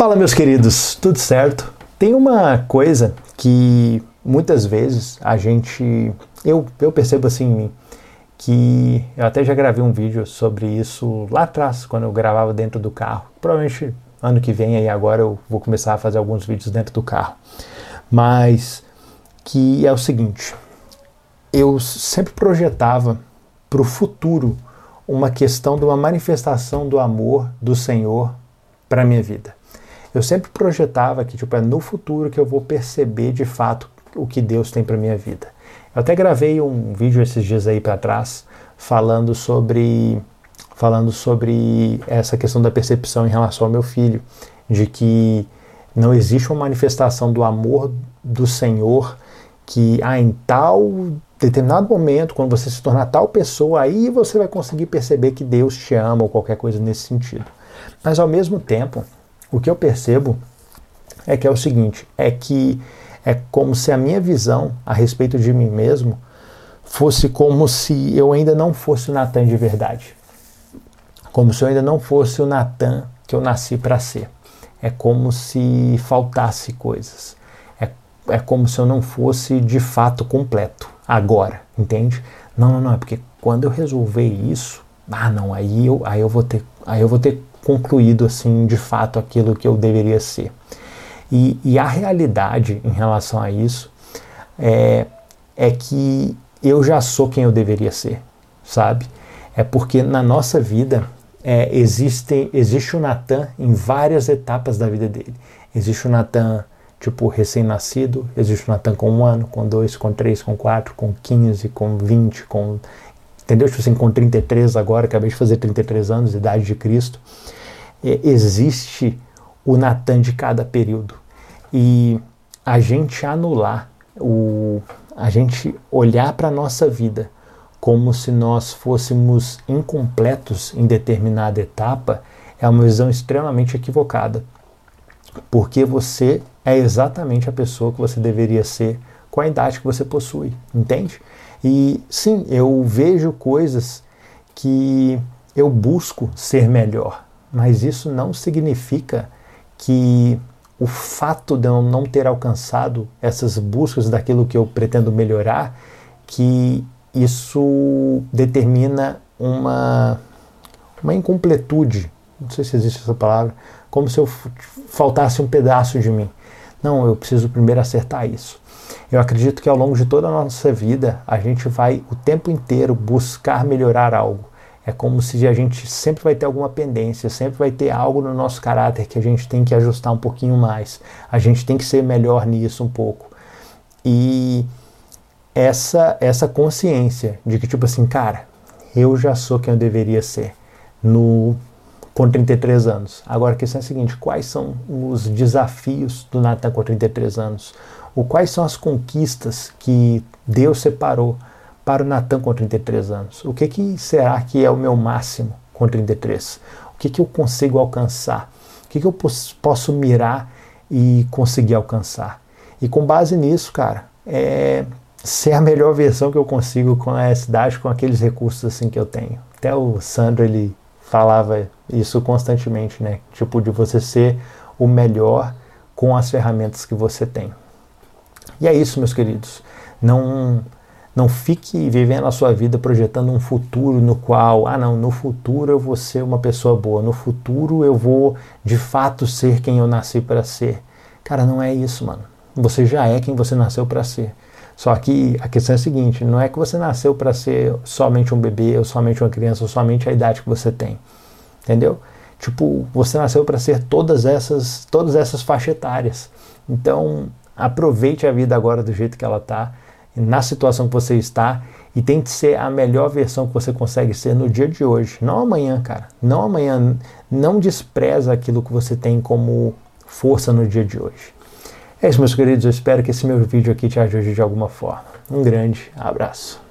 Fala, meus queridos, tudo certo? Tem uma coisa que muitas vezes a gente. Eu, eu percebo assim em mim, que eu até já gravei um vídeo sobre isso lá atrás, quando eu gravava dentro do carro. Provavelmente ano que vem aí agora eu vou começar a fazer alguns vídeos dentro do carro. Mas que é o seguinte, eu sempre projetava para o futuro uma questão de uma manifestação do amor do Senhor para minha vida eu sempre projetava que tipo, é no futuro que eu vou perceber de fato o que Deus tem para minha vida. Eu até gravei um vídeo esses dias aí para trás falando sobre falando sobre essa questão da percepção em relação ao meu filho, de que não existe uma manifestação do amor do Senhor que ah, em tal determinado momento, quando você se tornar tal pessoa, aí você vai conseguir perceber que Deus te ama ou qualquer coisa nesse sentido. Mas ao mesmo tempo, o que eu percebo é que é o seguinte, é que é como se a minha visão a respeito de mim mesmo fosse como se eu ainda não fosse o Natan de verdade. Como se eu ainda não fosse o Natan que eu nasci para ser. É como se faltasse coisas. É, é como se eu não fosse de fato completo agora, entende? Não, não, não, é porque quando eu resolver isso, ah, não, aí eu, aí eu vou ter, aí eu vou ter concluído assim de fato aquilo que eu deveria ser. E, e a realidade em relação a isso é, é que eu já sou quem eu deveria ser, sabe? É porque na nossa vida é, existe, existe o Natan em várias etapas da vida dele. Existe o Natan tipo recém-nascido, existe o Natan com um ano, com dois, com três, com quatro, com quinze, com vinte, com entendeu? Tipo assim, com 33 agora, acabei de fazer 33 anos, idade de Cristo, é, existe o Natan de cada período. E a gente anular, o, a gente olhar para a nossa vida como se nós fôssemos incompletos em determinada etapa, é uma visão extremamente equivocada. Porque você é exatamente a pessoa que você deveria ser com a idade que você possui, entende? E sim, eu vejo coisas que eu busco ser melhor, mas isso não significa que o fato de eu não ter alcançado essas buscas daquilo que eu pretendo melhorar, que isso determina uma, uma incompletude, não sei se existe essa palavra, como se eu faltasse um pedaço de mim. Não, eu preciso primeiro acertar isso. Eu acredito que ao longo de toda a nossa vida a gente vai o tempo inteiro buscar melhorar algo. É como se a gente sempre vai ter alguma pendência, sempre vai ter algo no nosso caráter que a gente tem que ajustar um pouquinho mais. A gente tem que ser melhor nisso um pouco. E essa essa consciência de que tipo assim, cara, eu já sou quem eu deveria ser no com 33 anos. Agora a questão é a seguinte: quais são os desafios do Natan com 33 anos? O quais são as conquistas que Deus separou para o Natan com 33 anos? O que, que será que é o meu máximo com 33? O que, que eu consigo alcançar? O que, que eu posso mirar e conseguir alcançar? E com base nisso, cara, é ser a melhor versão que eu consigo com a cidade, com aqueles recursos assim que eu tenho. Até o Sandro ele falava isso constantemente, né? Tipo, de você ser o melhor com as ferramentas que você tem. E é isso, meus queridos. Não não fique vivendo a sua vida projetando um futuro no qual, ah não, no futuro eu vou ser uma pessoa boa, no futuro eu vou de fato ser quem eu nasci para ser. Cara, não é isso, mano. Você já é quem você nasceu para ser. Só que a questão é a seguinte: não é que você nasceu para ser somente um bebê, ou somente uma criança, ou somente a idade que você tem. Entendeu? Tipo, você nasceu para ser todas essas, todas essas faixas etárias. Então, aproveite a vida agora do jeito que ela está, na situação que você está, e tente ser a melhor versão que você consegue ser no dia de hoje, não amanhã, cara. Não amanhã. Não despreza aquilo que você tem como força no dia de hoje. É isso, meus queridos. Eu espero que esse meu vídeo aqui te ajude de alguma forma. Um grande abraço.